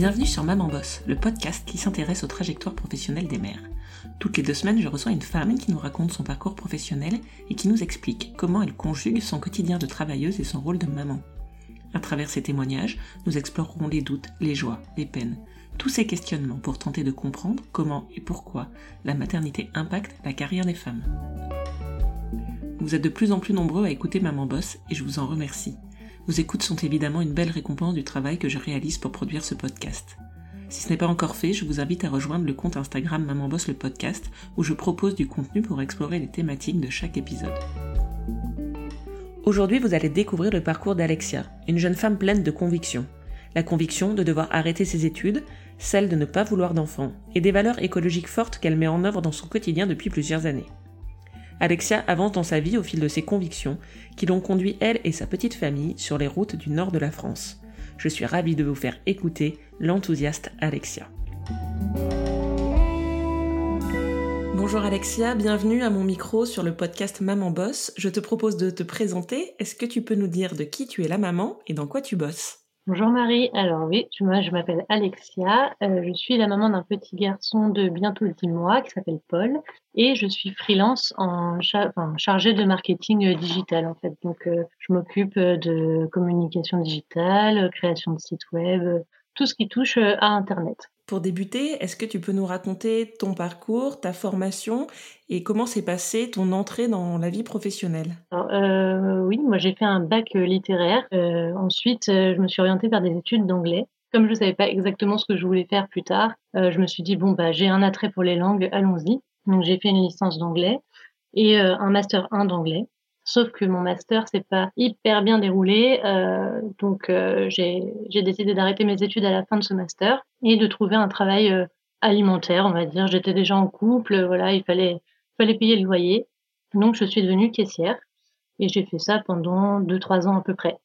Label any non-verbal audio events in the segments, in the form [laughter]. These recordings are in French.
Bienvenue sur Maman Boss, le podcast qui s'intéresse aux trajectoires professionnelles des mères. Toutes les deux semaines, je reçois une femme qui nous raconte son parcours professionnel et qui nous explique comment elle conjugue son quotidien de travailleuse et son rôle de maman. À travers ces témoignages, nous explorerons les doutes, les joies, les peines, tous ces questionnements pour tenter de comprendre comment et pourquoi la maternité impacte la carrière des femmes. Vous êtes de plus en plus nombreux à écouter Maman Boss et je vous en remercie. Vos écoutes sont évidemment une belle récompense du travail que je réalise pour produire ce podcast. Si ce n'est pas encore fait, je vous invite à rejoindre le compte Instagram Maman le podcast où je propose du contenu pour explorer les thématiques de chaque épisode. Aujourd'hui, vous allez découvrir le parcours d'Alexia, une jeune femme pleine de convictions. La conviction de devoir arrêter ses études, celle de ne pas vouloir d'enfants, et des valeurs écologiques fortes qu'elle met en œuvre dans son quotidien depuis plusieurs années. Alexia avance dans sa vie au fil de ses convictions, qui l'ont conduit elle et sa petite famille sur les routes du nord de la France. Je suis ravie de vous faire écouter l'enthousiaste Alexia. Bonjour Alexia, bienvenue à mon micro sur le podcast Maman Boss. Je te propose de te présenter. Est-ce que tu peux nous dire de qui tu es la maman et dans quoi tu bosses? Bonjour Marie, alors oui, je m'appelle Alexia, euh, je suis la maman d'un petit garçon de bientôt 10 mois qui s'appelle Paul et je suis freelance en chargée de marketing euh, digital en fait. Donc euh, je m'occupe de communication digitale, création de sites web, tout ce qui touche à Internet. Pour débuter, est-ce que tu peux nous raconter ton parcours, ta formation et comment s'est passée ton entrée dans la vie professionnelle? Euh, Oui, moi j'ai fait un bac euh, littéraire. Euh, ensuite, je me suis orientée vers des études d'anglais. Comme je ne savais pas exactement ce que je voulais faire plus tard, je me suis dit bon bah j'ai un attrait pour les langues, allons-y. Donc j'ai fait une licence d'anglais et un master 1 d'anglais. Sauf que mon master s'est pas hyper bien déroulé, euh, donc euh, j'ai décidé d'arrêter mes études à la fin de ce master et de trouver un travail euh, alimentaire, on va dire. J'étais déjà en couple, voilà, il fallait fallait payer le loyer, donc je suis devenue caissière et j'ai fait ça pendant deux trois ans à peu près.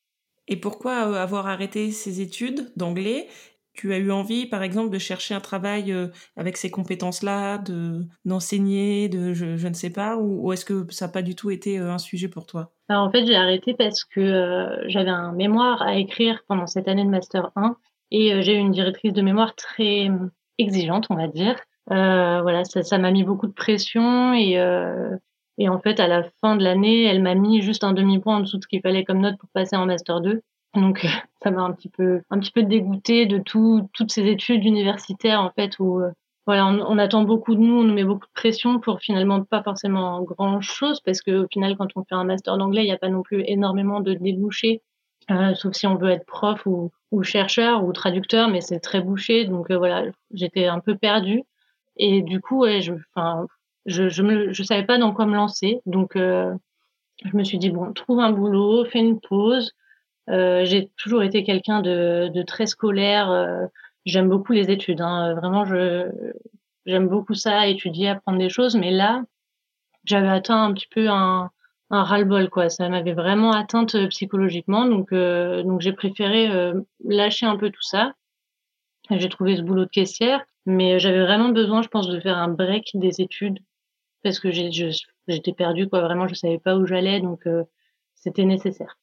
Et pourquoi avoir arrêté ces études d'anglais tu as eu envie, par exemple, de chercher un travail euh, avec ces compétences-là, de d'enseigner, de je, ne sais pas, ou, est-ce que ça n'a pas du tout été euh, un sujet pour toi? Alors, En fait, j'ai arrêté parce que euh, j'avais un mémoire à écrire pendant cette année de master 1 et j'ai eu une directrice de mémoire très exigeante, on va dire. voilà, ça m'a mis beaucoup de pression et et en fait, à la fin de l'année, elle m'a mis juste un demi-point en dessous de ce qu'il fallait comme note pour passer en master 2. Donc ça m'a un petit peu un petit peu dégoûté de tout, toutes ces études universitaires en fait où euh, voilà on, attend beaucoup de nous, on nous met beaucoup de pression pour finalement pas forcément grand chose parce que au final quand on fait un master d'anglais il n'y a pas non plus énormément de débouchés euh, sauf si on veut être prof ou, chercheur ou traducteur mais c'est très bouché. Donc euh, voilà j'étais un peu perdue. Et du coup je enfin je je je savais pas dans quoi me lancer. Donc je me suis dit bon trouve un boulot fais une pause euh, j'ai toujours été quelqu'un de, de, très scolaire. Euh, j'aime beaucoup les études. Hein. Vraiment, je j'aime beaucoup ça, étudier, apprendre des choses. Mais là, j'avais atteint un petit peu un, un ras-le-bol, quoi. Ça m'avait vraiment atteinte euh, psychologiquement. Donc, euh, donc j'ai préféré lâcher un peu tout ça. J'ai trouvé ce boulot de caissière, mais j'avais vraiment besoin, je pense, de faire un break des études parce que j'étais perdue, quoi. Vraiment, je savais pas où j'allais, donc c'était nécessaire.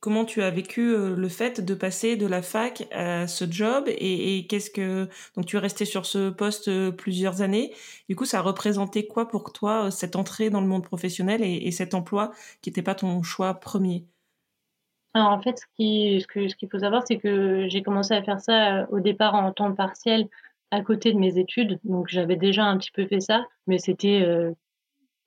Comment tu as vécu euh, le fait de passer de la fac à ce job et, qu'est-ce que donc tu es resté sur ce poste euh, plusieurs années. Du coup, ça représentait quoi pour toi euh, cette entrée dans le monde professionnel et, cet emploi qui n'était pas ton choix premier? Alors en fait, ce qui ce qu'il faut savoir, c'est que j'ai commencé à faire ça au départ en temps partiel à côté de mes études. Donc j'avais déjà un petit peu fait ça, mais c'était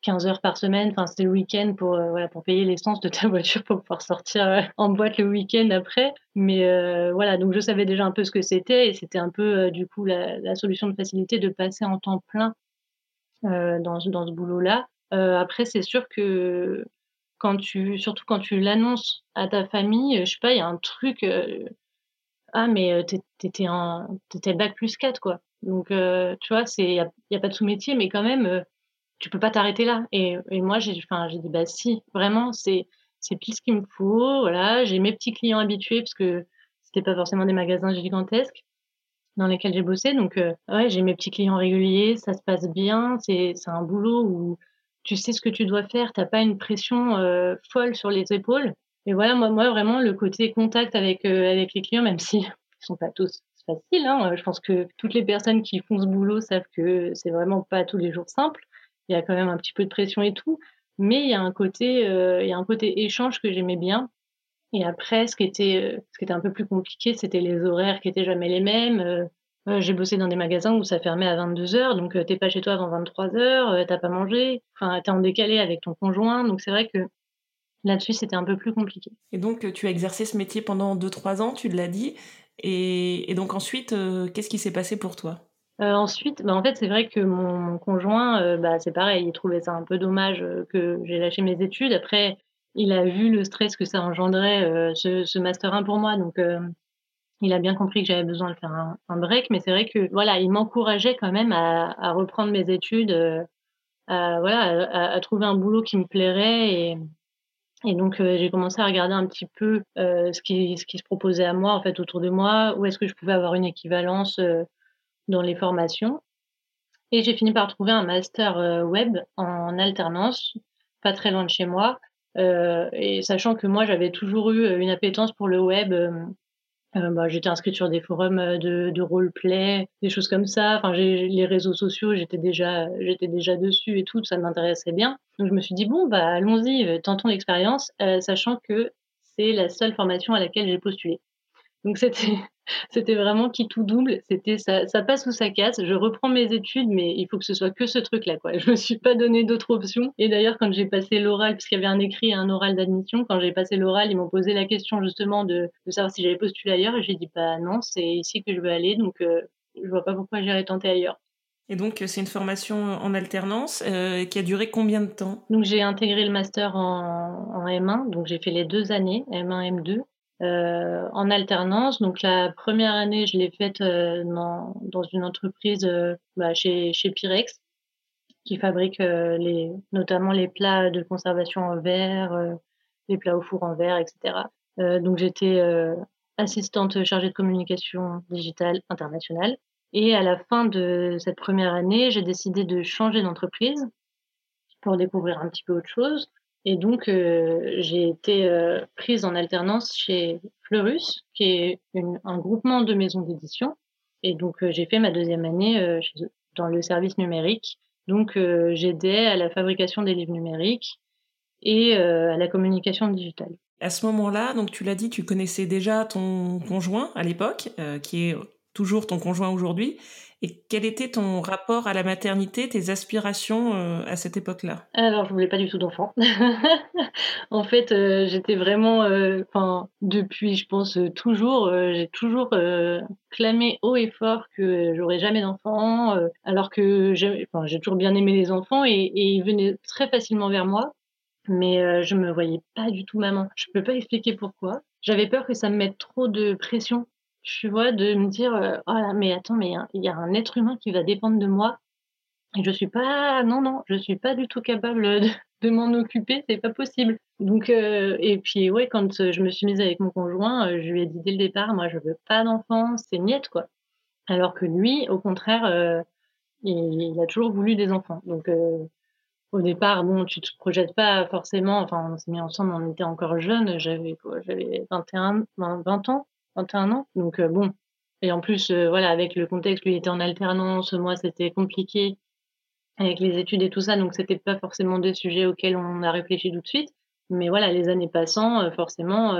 15 heures par semaine. Enfin, c'était le week-end pour, euh, voilà, pour payer l'essence de ta [laughs] voiture pour pouvoir sortir euh, en boîte le week-end après. Mais euh, voilà, donc je savais déjà un peu ce que c'était et c'était un peu, du coup, la, solution de facilité de passer en temps plein dans, dans ce boulot-là. après, c'est sûr que quand tu, surtout quand tu l'annonces à ta famille, je sais pas, il y a un truc, ah, mais t'étais en, t'étais bac plus 4, quoi. Donc, tu vois, il n'y a, y a pas de sous-métier, mais quand même, tu peux pas t'arrêter là. Et, et moi, j'ai, dit, bah si, vraiment, c'est, pile ce qu'il me faut. Voilà, j'ai mes petits clients habitués parce que c'était pas forcément des magasins gigantesques dans lesquels j'ai bossé. Donc, euh, ouais, j'ai mes petits clients réguliers, ça se passe bien. C'est, un boulot où tu sais ce que tu dois faire, t'as pas une pression euh, folle sur les épaules. Et voilà, moi, moi, vraiment, le côté contact avec, euh, avec les clients, même si ils sont pas tous facile. Hein. Je pense que toutes les personnes qui font ce boulot savent que c'est vraiment pas tous les jours simple. Il y a quand même un petit peu de pression et tout, mais il y a un côté, il y a un côté échange que j'aimais bien. Et après, ce qui était, ce qui était un peu plus compliqué, c'était les horaires qui étaient jamais les mêmes. Euh, j'ai bossé dans des magasins où ça fermait à 22 heures, donc tu t'es pas chez toi avant 23 heures, t'as pas mangé, enfin t'es en décalé avec ton conjoint, donc c'est vrai que là-dessus c'était un peu plus compliqué. Et donc tu as exercé ce métier pendant 2-3 ans, tu l'as dit, et, donc ensuite qu'est-ce qui s'est passé pour toi? Euh, ensuite, bah en fait, c'est vrai que mon, conjoint, bah, c'est pareil, il trouvait ça un peu dommage que j'ai lâché mes études. Après, il a vu le stress que ça engendrait, ce, ce, Master 1 pour moi. Donc, il a bien compris que j'avais besoin de faire un, un break, mais c'est vrai que voilà, il m'encourageait quand même à, reprendre mes études, euh, à, voilà, à, trouver un boulot qui me plairait et, et donc euh, j'ai commencé à regarder un petit peu euh, ce qui ce qui se proposait à moi en fait autour de moi, où est-ce que je pouvais avoir une équivalence euh, dans les formations. Et j'ai fini par trouver un master euh, web en alternance, pas très loin de chez moi. et sachant que moi j'avais toujours eu une appétence pour le web euh, bah, j'étais inscrite sur des forums euh, de, roleplay, des choses comme ça. Enfin, les réseaux sociaux, j'étais déjà, j'étais déjà dessus et tout, ça m'intéressait bien. Donc je me suis dit bon bah allons-y, euh, tentons l'expérience, sachant que c'est la seule formation à laquelle j'ai postulé. Donc c'était [laughs] c'était vraiment qui tout double. C'était ça, ça passe ou ça casse. Je reprends mes études, mais il faut que ce soit que ce truc-là, quoi. Je me suis pas donné d'autres options. Et d'ailleurs, quand j'ai passé l'oral, puisqu'il y avait un écrit et un oral d'admission, quand j'ai passé l'oral, ils m'ont posé la question justement de, de savoir si j'avais postulé ailleurs. Et j'ai dit, bah non, c'est ici que je veux aller, donc euh, je vois pas pourquoi j'irais tenter ailleurs. Et donc, c'est une formation en alternance euh, qui a duré combien de temps? Donc, j'ai intégré le master en, en M1, donc j'ai fait les deux années, M1, M2. Euh, en alternance. Donc la première année, je l'ai faite euh, dans, dans, une entreprise euh, bah, chez, chez Pyrex, qui fabrique les, notamment les plats de conservation en verre, les plats au four en verre, etc. donc j'étais assistante chargée de communication digitale internationale. Et à la fin de cette première année, j'ai décidé de changer d'entreprise pour découvrir un petit peu autre chose. Et donc, euh, j'ai été euh, prise en alternance chez Fleurus, qui est un groupement de maisons d'édition. Et donc, euh, j'ai fait ma deuxième année dans le service numérique. Donc, j'aidais à la fabrication des livres numériques et à la communication digitale. À ce moment-là, donc tu l'as dit, tu connaissais déjà ton conjoint à l'époque, qui est toujours ton conjoint aujourd'hui. Et quel était ton rapport à la maternité, tes aspirations euh, à cette époque-là? Alors, je voulais pas du tout d'enfant. [laughs] en fait, euh, j'étais vraiment, euh, enfin, depuis, je pense toujours, j'ai toujours clamé haut et fort que j'aurais jamais d'enfant, alors que j'ai, toujours bien aimé les enfants et, et ils venaient très facilement vers moi. Mais je me voyais pas du tout maman. Je peux pas expliquer pourquoi. J'avais peur que ça me mette trop de pression tu vois, de me dire, euh, oh là, mais attends, mais il y a un être humain qui va dépendre de moi. Et je suis pas, non, non, je suis pas du tout capable de, de m'en occuper, c'est pas possible. Donc, euh, et puis, ouais, quand je me suis mise avec mon conjoint, euh, je lui ai dit dès le départ, moi, je veux pas d'enfant, c'est niette, quoi. Alors que lui, au contraire, euh, il, a toujours voulu des enfants. Donc, euh, au départ, bon, tu te projettes pas forcément, enfin, on s'est mis ensemble, on était encore jeunes, j'avais quoi, j'avais 21, 20 ans. 21 ans. Donc euh, bon, et en plus, euh, voilà, avec le contexte, lui était en alternance, moi c'était compliqué avec les études et tout ça, donc c'était pas forcément des sujets auxquels on a réfléchi tout de suite. Mais voilà, les années passant, euh, forcément,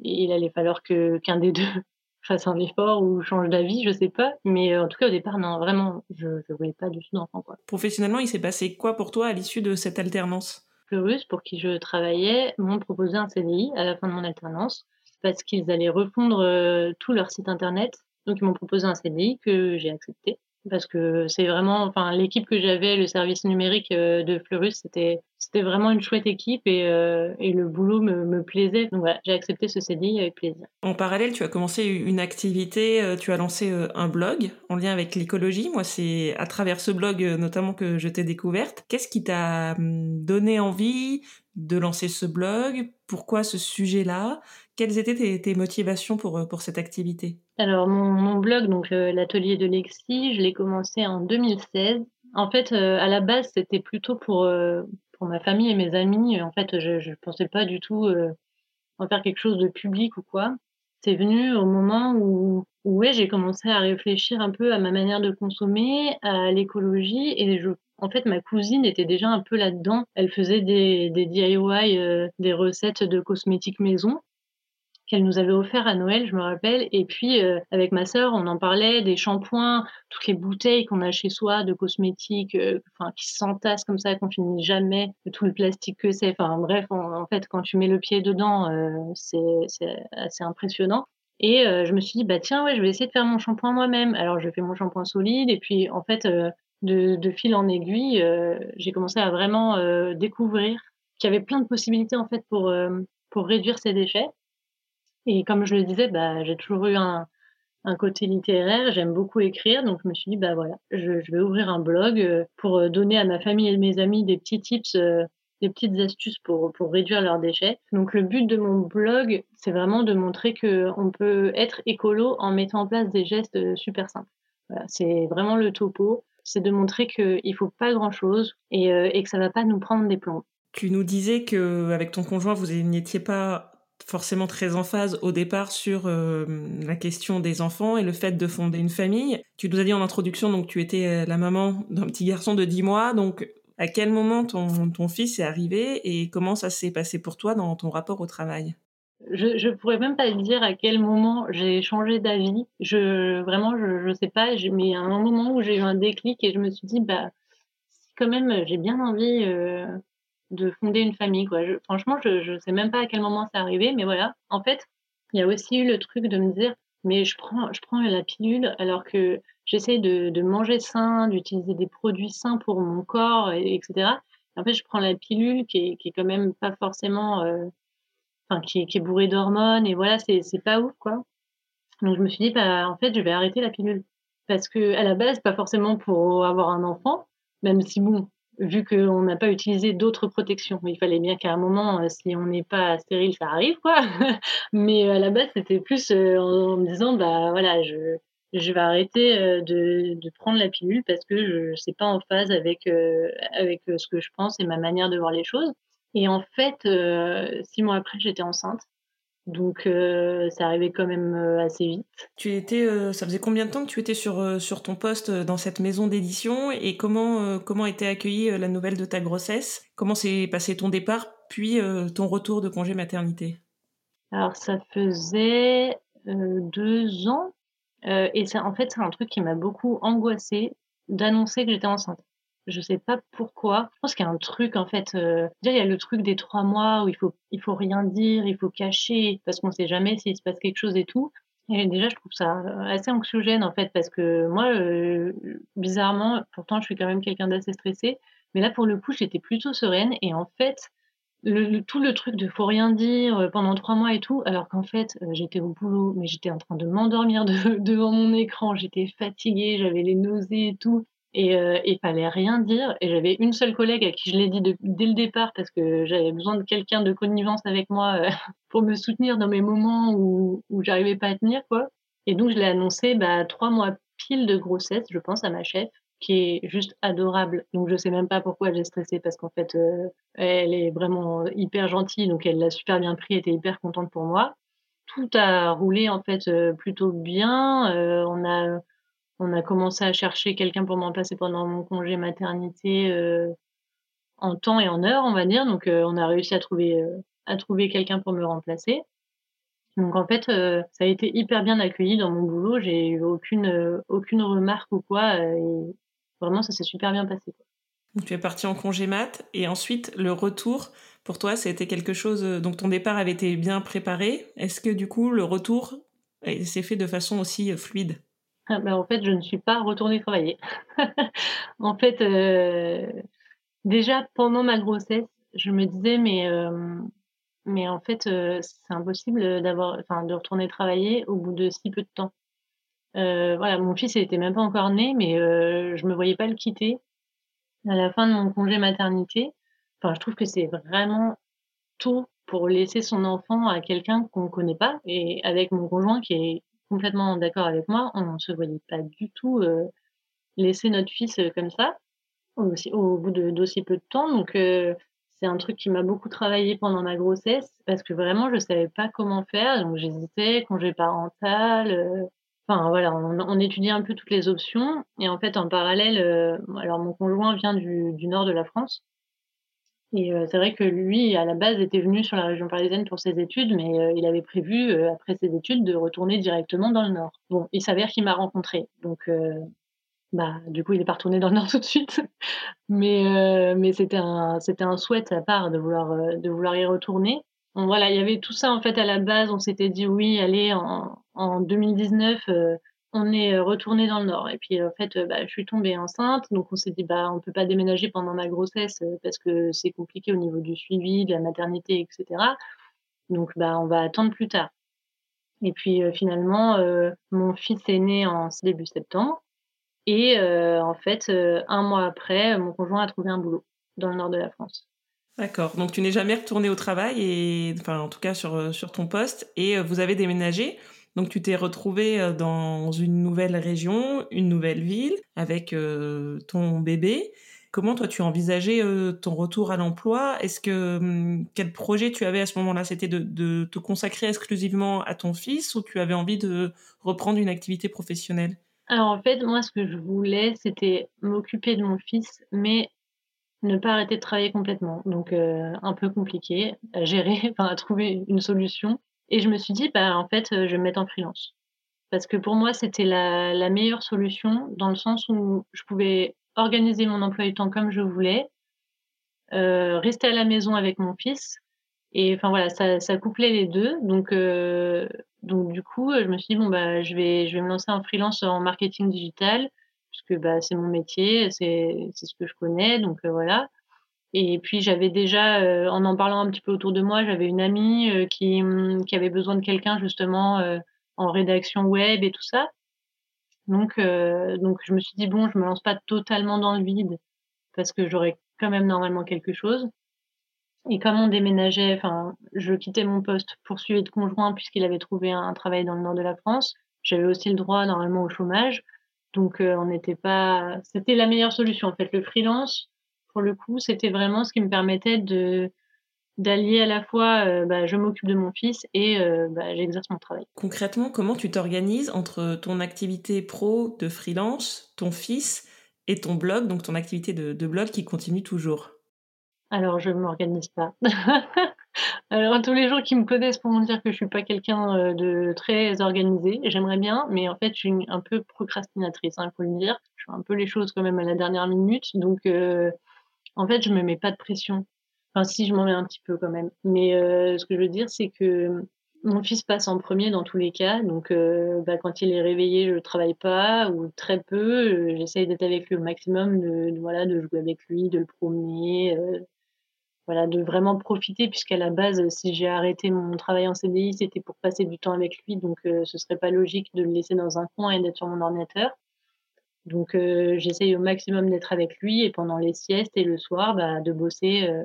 il allait falloir que qu'un des deux [laughs] fasse un effort ou change d'avis, je sais pas. Mais en tout cas, au départ, non, vraiment, je ne voulais pas du tout d'enfant. Quoi. Professionnellement, il s'est passé quoi pour toi à l'issue de cette alternance? Fleurus, pour qui je travaillais, m'ont proposé un CDI à la fin de mon alternance parce qu'ils allaient refondre euh, tout leur site internet. Donc ils m'ont proposé un CDI que j'ai accepté parce que c'est vraiment, enfin l'équipe que j'avais, le service numérique euh, de Fleurus, c'était c'était vraiment une chouette équipe et, euh, et le boulot me, me plaisait. Donc voilà, j'ai accepté ce CDI avec plaisir. En parallèle, tu as commencé une activité, tu as lancé un blog en lien avec l'écologie. Moi, c'est à travers ce blog notamment que je t'ai découverte. Qu'est-ce qui t'a hum, donné envie de lancer ce blog? Pourquoi ce sujet-là? Quelles étaient tes, motivations pour, euh, pour cette activité? Alors, mon, blog, donc euh, l'atelier de Lexi, je l'ai commencé en 2016. En fait, euh, à la base, c'était plutôt pour, pour ma famille et mes amis. En fait, je ne pensais pas du tout en faire quelque chose de public ou quoi. c'est venu au moment où, ouais, j'ai commencé à réfléchir un peu à ma manière de consommer, à l'écologie et je en fait, ma cousine était déjà un peu là-dedans. Elle faisait des, des DIY, euh, des recettes de cosmétiques maison qu'elle nous avait offert à Noël, je me rappelle. Et puis, euh, avec ma sœur, on en parlait des shampoings, toutes les bouteilles qu'on a chez soi de cosmétiques, euh, qui s'entassent comme ça, qu'on finit jamais, tout le plastique que c'est. Enfin, bref, en fait, quand tu mets le pied dedans, c'est assez impressionnant. Et je me suis dit, bah tiens, ouais, je vais essayer de faire mon shampoing moi-même. Alors, je fais mon shampoing solide, et puis, en fait, de, fil en aiguille, j'ai commencé à vraiment découvrir qu'il y avait plein de possibilités, en fait, pour, pour réduire ces déchets. Et comme je le disais, bah, j'ai toujours eu un, un côté littéraire, j'aime beaucoup écrire, donc je me suis dit, bah voilà, je, vais ouvrir un blog euh, pour euh, donner à ma famille et mes amis des petits tips, euh, des petites astuces pour, pour réduire leurs déchets. Donc le but de mon blog, c'est vraiment de montrer qu'on peut être écolo en mettant en place des gestes super simples. Voilà, c'est vraiment le topo, c'est de montrer qu'il faut pas grand-chose et, et que ça va pas nous prendre des plombs. Tu nous disais que avec ton conjoint, vous n'étiez pas forcément très en phase au départ sur euh, la question des enfants et le fait de fonder une famille. Tu nous as dit en introduction donc tu étais euh, la maman d'un petit garçon de 10 mois donc à quel moment ton fils est arrivé et comment ça s'est passé pour toi dans ton rapport au travail? Je, je pourrais même pas dire à quel moment j'ai changé d'avis. Je vraiment je, je sais pas, mais a un moment où j'ai eu un déclic et je me suis dit bah quand même j'ai bien envie euh, de fonder une famille. Franchement, je ne sais même pas à quel moment c'est arrivé, mais voilà. En fait, il y a aussi eu le truc de me dire, mais je prends, je prends la pilule alors que j'essaie de, manger sain, d'utiliser des produits sains pour mon corps, et, etc. En fait, je prends la pilule qui est quand même pas forcément, euh, enfin, qui est, bourrée d'hormones, et voilà, c'est, pas ouf, quoi. Donc, je me suis dit, bah, en fait, je vais arrêter la pilule. Parce que, à la base, pas forcément pour avoir un enfant, même si bon, vu qu'on n'a pas utilisé d'autres protections. Il fallait bien qu'à un moment, euh, si on n'est pas stérile, ça arrive, quoi. [laughs] Mais euh, à la base, c'était plus euh, en, me disant, bah voilà, je, vais arrêter de, prendre la pilule parce que je ne pas en phase avec, avec ce que je pense et ma manière de voir les choses. Et en fait, six mois après, j'étais enceinte. Donc euh, ça arrivait quand même euh, assez vite. Tu étais, euh, ça faisait combien de temps que tu étais sur, sur ton poste dans cette maison d'édition? Et comment, comment était accueillie la nouvelle de ta grossesse? Comment s'est passé ton départ puis ton retour de congé maternité? Alors ça faisait deux ans et ça, en fait c'est un truc qui m'a beaucoup angoissée d'annoncer que j'étais enceinte. Je sais pas pourquoi. Je pense qu'il y a un truc en fait. Euh, déjà, il y a le truc des trois mois où il faut il faut rien dire, il faut cacher parce qu'on sait jamais s'il se passe quelque chose et tout. Et déjà, je trouve ça assez anxiogène en fait parce que moi, euh, bizarrement, pourtant, je suis quand même quelqu'un d'assez stressé, mais là pour le coup, j'étais plutôt sereine et en fait. Le, tout le truc de faut rien dire euh, pendant trois mois et tout, alors qu'en fait euh, j'étais au boulot, mais j'étais en train de m'endormir [laughs] de, devant mon écran, j'étais fatiguée, j'avais les nausées et tout, et euh, fallait rien dire. Et j'avais une seule collègue à qui je l'ai dit dès le départ parce que j'avais besoin de quelqu'un de connivence avec moi euh, [laughs] pour me soutenir dans mes moments où, où j'arrivais pas à tenir, quoi. Et donc, je l'ai annoncé bah, trois mois pile de grossesse, je pense, à ma chef, qui est juste adorable. Donc, je sais même pas pourquoi j'ai stressé parce qu'en fait, euh, elle est vraiment hyper gentille. Donc, elle l'a super bien pris, était hyper contente pour moi. Tout a roulé, en fait, euh, plutôt bien. on a on a commencé à chercher quelqu'un pour me remplacer pendant mon congé maternité euh, en temps et en heure, on va dire. Donc, euh, on a réussi à trouver, euh, à trouver quelqu'un pour me remplacer. Donc, en fait, ça a été hyper bien accueilli dans mon boulot. J'ai eu aucune, aucune remarque ou quoi. et vraiment, ça s'est super bien passé. Tu es parti en congé mat et ensuite, le retour, pour toi, c'était quelque chose. Donc, ton départ avait été bien préparé. Est-ce que, du coup, le retour s'est fait de façon aussi fluide? Ah bah, en fait, je ne suis pas retournée travailler. [laughs] En fait, euh, déjà pendant ma grossesse, je me disais: «Mais, mais en fait, euh, c'est impossible, de retourner travailler au bout de si peu de temps». Euh, voilà, mon fils, il était même pas encore né, mais je je me voyais pas le quitter à la fin de mon congé maternité. Enfin, je trouve que c'est vraiment tôt pour laisser son enfant à quelqu'un qu'on connaît pas et avec mon conjoint qui est complètement d'accord avec moi. On ne se voyait pas du tout euh, laisser notre fils euh, comme ça, au, au bout d'aussi peu de temps. Donc, euh, c'est un truc qui m'a beaucoup travaillé pendant ma grossesse parce que vraiment je savais pas comment faire, donc j'hésitais, congé parental, enfin voilà, on, on, étudiait un peu toutes les options et en fait en parallèle, alors mon conjoint vient du nord de la France et euh, c'est vrai que lui à la base était venu sur la région parisienne pour ses études, mais euh, il avait prévu euh, après ses études de retourner directement dans le nord. Bon, il s'avère qu'il m'a rencontré, donc bah, du coup, il est pas retourné dans le Nord [laughs] tout de suite. mais mais c'était un, un souhait de sa part de vouloir, de vouloir y retourner. Bon, voilà, il y avait tout ça en fait à la base. On s'était dit oui, allez, en, en 2019, euh, on est retourné dans le Nord. Et puis en fait, bah, je suis tombée enceinte, donc on s'est dit bah on peut pas déménager pendant ma grossesse parce que c'est compliqué au niveau du suivi, de la maternité, etc. Donc bah on va attendre plus tard. Et puis finalement, mon fils est né en début septembre. Et euh, en fait, euh, un mois après, mon conjoint a trouvé un boulot dans le nord de la France. D'accord. Donc tu n'es jamais retourné au travail et enfin en tout cas sur euh, sur ton poste et vous avez déménagé. Donc tu t'es retrouvé dans une nouvelle région, une nouvelle ville avec ton bébé. Comment toi tu envisageais ton retour à l'emploi? Est-ce que hum, quel projet tu avais à ce moment-là? C'était de, te consacrer exclusivement à ton fils ou tu avais envie de reprendre une activité professionnelle? Alors en fait, moi, ce que je voulais, c'était m'occuper de mon fils, mais ne pas arrêter de travailler complètement. Donc euh, un peu compliqué à gérer, [laughs] enfin à trouver une solution. Et je me suis dit, bah en fait, je vais me mettre en freelance. Parce que pour moi, c'était la, la meilleure solution dans le sens où je pouvais organiser mon emploi du temps comme je voulais, euh, rester à la maison avec mon fils. Et enfin voilà, ça, ça couplait les deux. Donc euh, donc du coup, je me suis dit bon bah je vais je vais me lancer en freelance en marketing digital puisque bah c'est mon métier, c'est c'est ce que je connais donc euh, voilà. Et puis j'avais déjà euh, en en parlant un petit peu autour de moi, j'avais une amie euh, qui hum, qui avait besoin de quelqu'un justement en rédaction web et tout ça. Donc donc je me suis dit bon, je me lance pas totalement dans le vide parce que j'aurais quand même normalement quelque chose. Et comme on déménageait, enfin, je quittais mon poste pour suivre de conjoint puisqu'il avait trouvé un, travail dans le nord de la France. J'avais aussi le droit normalement au chômage. Donc, euh, on n'était pas. C'était la meilleure solution en fait. Le freelance, pour le coup, c'était vraiment ce qui me permettait de d'allier à la fois, euh, bah, je m'occupe de mon fils et euh, bah, j'exerce mon travail. Concrètement, comment tu t'organises entre ton activité pro de freelance, ton fils et ton blog, donc ton activité de, de blog qui continue toujours? Alors, je ne m'organise pas. [laughs] Alors, tous les gens qui me connaissent pourront dire que je suis pas quelqu'un euh, de très organisé. J'aimerais bien, mais en fait, je suis un peu procrastinatrice, il hein, faut le dire. Je fais un peu les choses quand même à la dernière minute. Donc, euh, en fait, je me mets pas de pression. Enfin, si, je m'en mets un petit peu quand même. Mais euh, ce que je veux dire, c'est que mon fils passe en premier dans tous les cas. Donc, bah, quand il est réveillé, je travaille pas ou très peu. J'essaye d'être avec lui au maximum, de, voilà, de jouer avec lui, de le promener, voilà, de vraiment profiter puisqu'à la base, si j'ai arrêté mon travail en CDI, c'était pour passer du temps avec lui, donc euh, ce serait pas logique de le laisser dans un coin et d'être sur mon ordinateur. Donc euh, j'essaye au maximum d'être avec lui et pendant les siestes et le soir, bah, de bosser euh,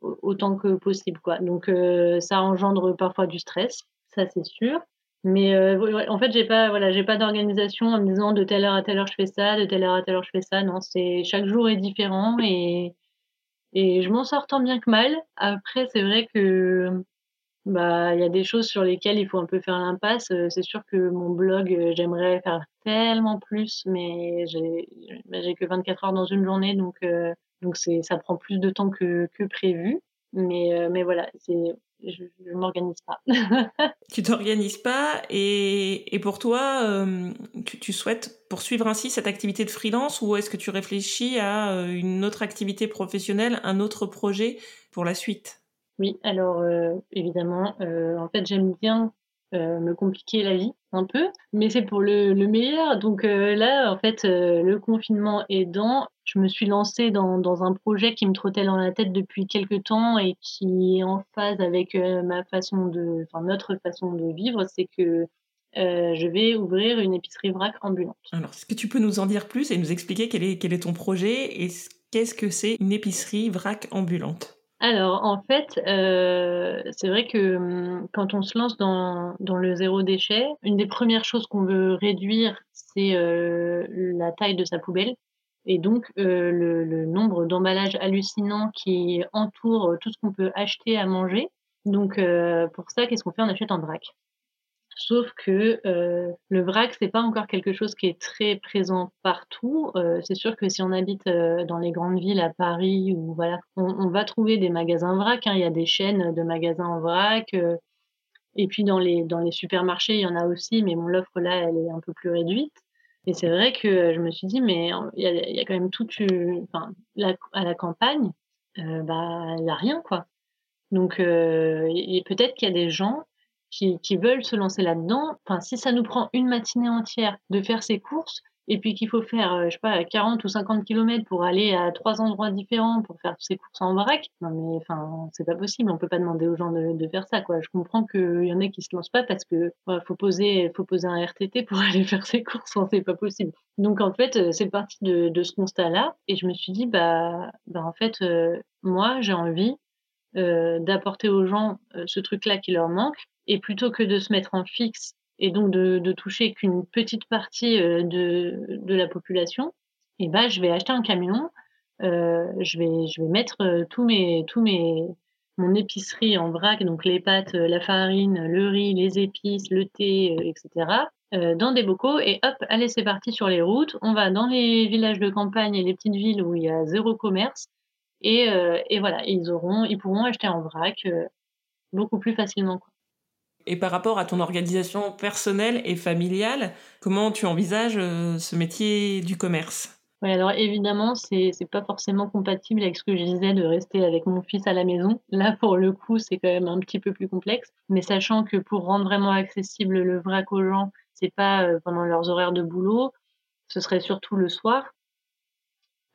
autant que possible, quoi. Donc euh, ça engendre parfois du stress, ça c'est sûr. Mais euh, en fait, j'ai pas, voilà, j'ai pas d'organisation en me disant de telle heure à telle heure je fais ça, de telle heure à telle heure je fais ça. Non, c'est chaque jour est différent et et je m'en sors tant bien que mal. Après, c'est vrai que bah il y a des choses sur lesquelles il faut un peu faire l'impasse. Euh, c'est sûr que mon blog, euh, j'aimerais faire tellement plus, mais j'ai bah, j'ai que 24 heures dans une journée, donc euh, donc c'est ça prend plus de temps que que prévu. Mais mais voilà, c'est je, je m'organise pas. [laughs] tu t'organises pas et, et pour toi, euh, tu, souhaites poursuivre ainsi cette activité de freelance ou est-ce que tu réfléchis à euh, une autre activité professionnelle, un autre projet pour la suite? Oui, alors euh, évidemment, euh, en fait j'aime bien euh, me compliquer la vie un peu, mais c'est pour le, le meilleur. Donc là, en fait, le confinement aidant, je me suis lancée dans, un projet qui me trottait dans la tête depuis quelques temps et qui est en phase avec ma façon de, enfin notre façon de vivre, c'est que je vais ouvrir une épicerie vrac ambulante. Alors, est-ce que tu peux nous en dire plus et nous expliquer quel est ton projet et qu'est-ce que c'est une épicerie vrac ambulante? Alors, en fait, euh, c'est vrai que hum, quand on se lance dans, dans le zéro déchet, une des premières choses qu'on veut réduire, c'est euh, la taille de sa poubelle. Et donc, le, le, nombre d'emballages hallucinants qui entourent tout ce qu'on peut acheter à manger. Donc, pour ça, qu'est-ce qu'on fait? On achète en vrac. Sauf que euh, le vrac, c'est pas encore quelque chose qui est très présent partout. Euh, c'est sûr que si on habite euh, dans les grandes villes, à Paris, ou voilà, on, on va trouver des magasins vrac. Hein. Il y a des chaînes de magasins en vrac. Euh, et puis dans les dans les supermarchés, il y en a aussi, mais bon, l'offre là, elle est un peu plus réduite. Et c'est vrai que je me suis dit, mais il y a, il y a quand même toute, enfin, la, à la campagne, bah, il y a rien quoi. Donc, peut-être qu'il y a des gens qui, veulent se lancer là-dedans, enfin, si ça nous prend une matinée entière de faire ces courses, et puis qu'il faut faire, euh, je sais pas, 40 ou 50 kilomètres pour aller à trois endroits différents pour faire ces courses en vrac, non mais enfin, c'est pas possible, on peut pas demander aux gens de, faire ça, quoi. Je comprends qu'il y en a qui se lancent pas parce que faut poser, faut poser un RTT pour [laughs] aller faire ses courses, hein, c'est pas possible. Donc en fait, euh, c'est parti de, ce constat-là, et je me suis dit, bah, bah en fait, euh, moi, j'ai envie d'apporter aux gens ce truc-là qui leur manque, et plutôt que de se mettre en fixe et donc de, toucher qu'une petite partie euh, de, de la population, et eh ben je vais acheter un camion, euh, je vais je vais mettre euh, tous mes tous mes mon épicerie en vrac, donc les pâtes, la farine, le riz, les épices, le thé, etc. dans des bocaux et hop, allez c'est parti sur les routes. On va dans les villages de campagne et les petites villes où il y a zéro commerce et, et voilà, ils auront, ils pourront acheter en vrac beaucoup plus facilement. Quoi. Et par rapport à ton organisation personnelle et familiale, comment tu envisages euh, ce métier du commerce? Oui, alors évidemment, c'est c'est pas forcément compatible avec ce que je disais de rester avec mon fils à la maison. Là, pour le coup, c'est quand même un petit peu plus complexe. Mais sachant que pour rendre vraiment accessible le vrac aux gens, c'est pas euh, pendant leurs horaires de boulot, ce serait surtout le soir,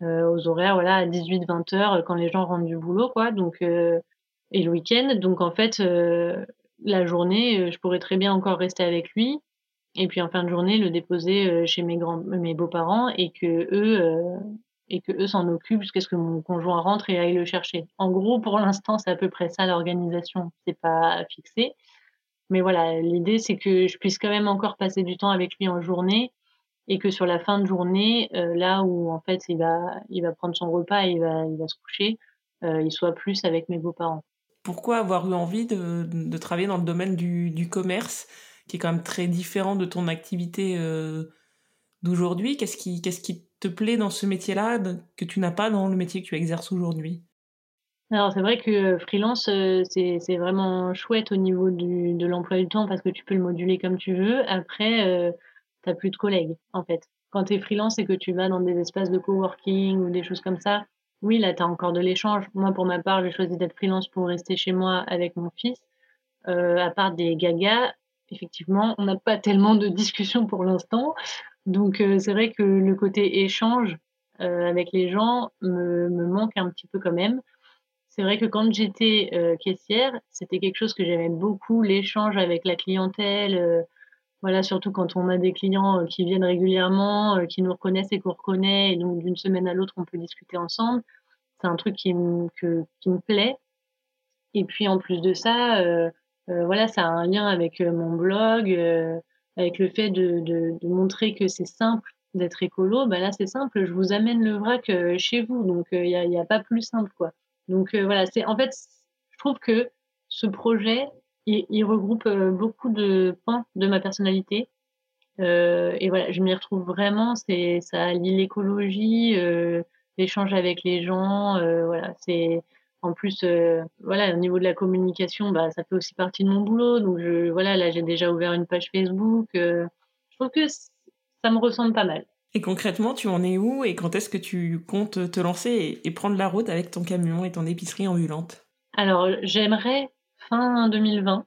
euh, aux horaires voilà à 18-20 heures quand les gens rentrent du boulot, quoi. Donc et le week-end. Donc en fait, la journée, euh, je pourrais très bien encore rester avec lui et puis en fin de journée le déposer euh, chez mes grands mes beaux-parents et que eux euh, et que eux s'en occupent jusqu'à ce que mon conjoint rentre et aille le chercher. En gros, pour l'instant, c'est à peu près ça l'organisation. C'est pas fixé. Mais voilà, l'idée c'est que je puisse quand même encore passer du temps avec lui en journée et que sur la fin de journée, là où en fait il va il va prendre son repas et il va il va se coucher, il soit plus avec mes beaux-parents pourquoi avoir eu envie de, travailler dans le domaine du, commerce, qui est quand même très différent de ton activité euh, d'aujourd'hui Qu'est-ce qui, te plaît dans ce métier-là que tu n'as pas dans le métier que tu exerces aujourd'hui? Alors c'est vrai que freelance, euh, c'est, vraiment chouette au niveau de l'emploi du temps parce que tu peux le moduler comme tu veux. Après, euh, tu n'as plus de collègues en fait. Quand tu es freelance et que tu vas dans des espaces de coworking ou des choses comme ça, oui, là, tu as encore de l'échange. Moi, pour ma part, j'ai choisi d'être freelance pour rester chez moi avec mon fils. Euh, à part des gagas, effectivement, on n'a pas [laughs] tellement de discussions pour l'instant. Donc, euh, c'est vrai que le côté échange euh, avec les gens me, me, manque un petit peu quand même. C'est vrai que quand j'étais caissière, c'était quelque chose que j'aimais beaucoup, l'échange avec la clientèle. Euh, voilà, surtout quand on a des clients euh, qui viennent régulièrement, qui nous reconnaissent et qu'on reconnaît, et donc d'une semaine à l'autre, on peut discuter ensemble c'est un truc qui me, que, qui me plaît. Et puis en plus de ça, euh, euh, voilà, ça a un lien avec euh, mon blog, euh, avec le fait de, de, de montrer que c'est simple d'être écolo. Bah là, c'est simple, je vous amène le vrac euh, chez vous, donc il n'y a, y a pas plus simple, quoi. Donc voilà, c'est en fait, je trouve que ce projet, il, il regroupe beaucoup de points de ma personnalité. et voilà, je m'y retrouve vraiment. C'est ça allie l'écologie l'échange avec les gens. Euh, voilà, c'est en plus, euh, voilà, au niveau de la communication, bah, ça fait aussi partie de mon boulot. Donc, je, voilà, là, j'ai déjà ouvert une page Facebook. Euh, je trouve que ça me ressemble pas mal. Et concrètement, tu en es où et quand est-ce que tu comptes te lancer et, et, prendre la route avec ton camion et ton épicerie ambulante? Alors, j'aimerais fin 2020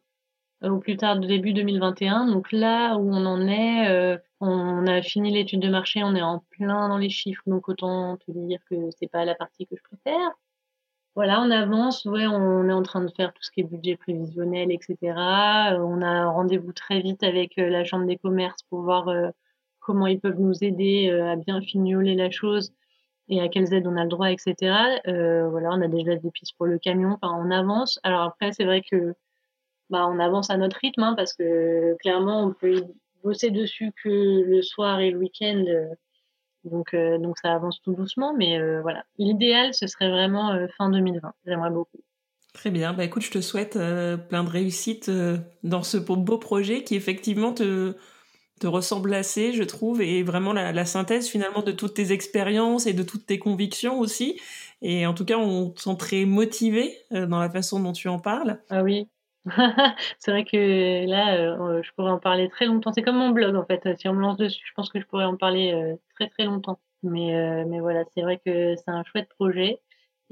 au plus tard début 2021. Donc là où on en est, euh, on a fini l'étude de marché, on est en plein dans les chiffres, donc autant te dire que c'est pas la partie que je préfère. Voilà, on avance, ouais, on est en train de faire tout ce qui est budget prévisionnel, etc. Euh, on a rendez-vous très vite avec euh, la Chambre des commerces pour voir comment ils peuvent nous aider à bien fignoler la chose et à quelles aides on a le droit, etc. voilà, on a déjà des pistes pour le camion, enfin, on avance. Alors après, c'est vrai que bah, on avance à notre rythme, hein, parce que clairement, on peut bosser dessus que le soir et le week-end. Euh, Donc, donc ça avance tout doucement, mais voilà. L'idéal, ce serait vraiment fin 2020. J'aimerais beaucoup. Très bien. Bah écoute, je te souhaite plein de réussite dans ce beau projet qui effectivement te, te ressemble assez, je trouve, et vraiment la, synthèse finalement de toutes tes expériences et de toutes tes convictions aussi. Et en tout cas, on te sent très motivé dans la façon dont tu en parles. Ah oui, [laughs] c'est vrai que là, euh, je pourrais en parler très longtemps. C'est comme mon blog, en fait. Si on me lance dessus, je pense que je pourrais en parler euh, très très longtemps. Mais, euh, mais voilà, c'est vrai que c'est un chouette projet.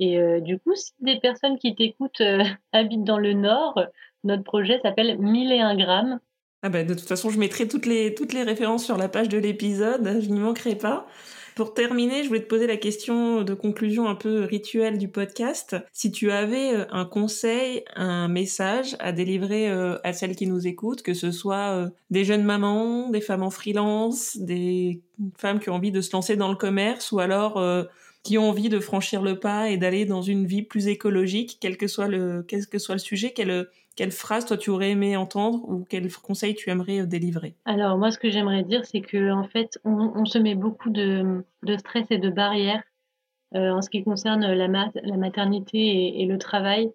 Et du coup, si des personnes qui t'écoutent [laughs] habitent dans le Nord, notre projet s'appelle 1001 grammes. Ah bah, de toute façon, je mettrai toutes les, toutes les références sur la page de l'épisode. [laughs] Je n'y manquerai pas. Pour terminer, je voulais te poser la question de conclusion un peu rituelle du podcast. Si tu avais euh, un conseil, un message à délivrer euh, à celles qui nous écoutent, que ce soit euh, des jeunes mamans, des femmes en freelance, des femmes qui ont envie de se lancer dans le commerce ou alors qui ont envie de franchir le pas et d'aller dans une vie plus écologique, quel que soit le, quel que soit le sujet, quelle, quelle phrase toi tu aurais aimé entendre ou quel conseil tu aimerais euh, délivrer? Alors moi ce que j'aimerais dire c'est que en fait on, se met beaucoup de, stress et de barrières euh, en ce qui concerne la, la maternité et, le travail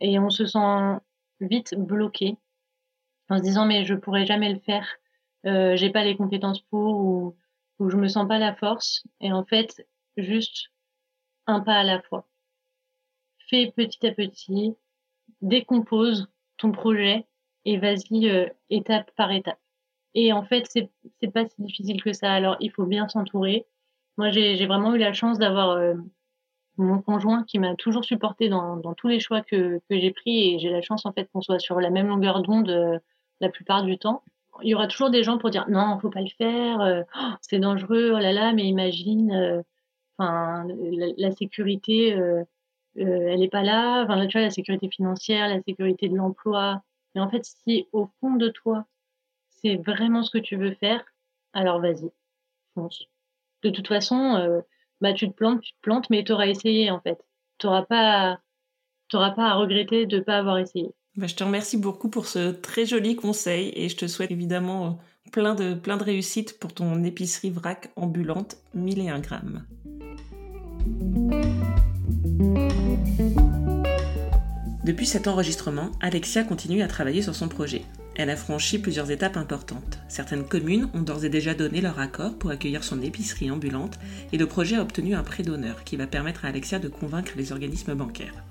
et on se sent vite bloqué en se disant mais je pourrais jamais le faire, euh, j'ai pas les compétences pour ou, ou je me sens pas la force et en fait juste un pas à la fois. Fais petit à petit, décompose ton projet et vas-y euh, étape par étape. Et en fait, c'est c'est pas si difficile que ça. Alors, il faut bien s'entourer. Moi, j'ai vraiment eu la chance d'avoir euh, mon conjoint qui m'a toujours supporté dans, dans tous les choix que, que j'ai pris et j'ai la chance en fait qu'on soit sur la même longueur d'onde euh, la plupart du temps. Il y aura toujours des gens pour dire non, faut pas le faire, oh, c'est dangereux, oh là là, mais imagine, enfin la, sécurité, elle n'est pas là. Enfin, tu vois, la sécurité financière, la sécurité de l'emploi. Mais en fait, si au fond de toi, c'est vraiment ce que tu veux faire, alors vas-y, fonce. De toute façon, euh, bah, tu te plantes, tu te plantes, mais tu auras essayé, en fait. Tu n'auras pas, pas à regretter de ne pas avoir essayé. Bah, je te remercie beaucoup pour ce très joli conseil et je te souhaite évidemment euh, plein de, plein de réussite pour ton épicerie vrac ambulante 1001 grammes. Depuis cet enregistrement, Alexia continue à travailler sur son projet. Elle a franchi plusieurs étapes importantes. Certaines communes ont d'ores et déjà donné leur accord pour accueillir son épicerie ambulante et le projet a obtenu un prêt d'honneur qui va permettre à Alexia de convaincre les organismes bancaires.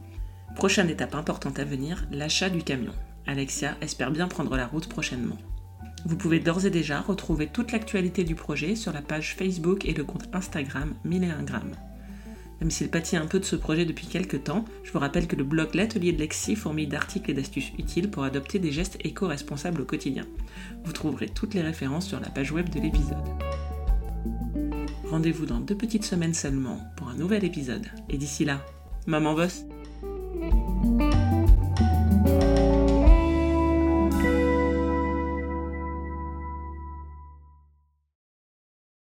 Prochaine étape importante à venir, l'achat du camion. Alexia espère bien prendre la route prochainement. Vous pouvez d'ores et déjà retrouver toute l'actualité du projet sur la page Facebook et le compte Instagram 1001 grammes. Même s'il pâtit un peu de ce projet depuis quelques temps, je vous rappelle que le blog L'Atelier de Lexi fourmille d'articles et d'astuces utiles pour adopter des gestes éco-responsables au quotidien. Vous trouverez toutes les références sur la page web de l'épisode. Rendez-vous dans deux petites semaines seulement pour un nouvel épisode. Et d'ici là, maman bosse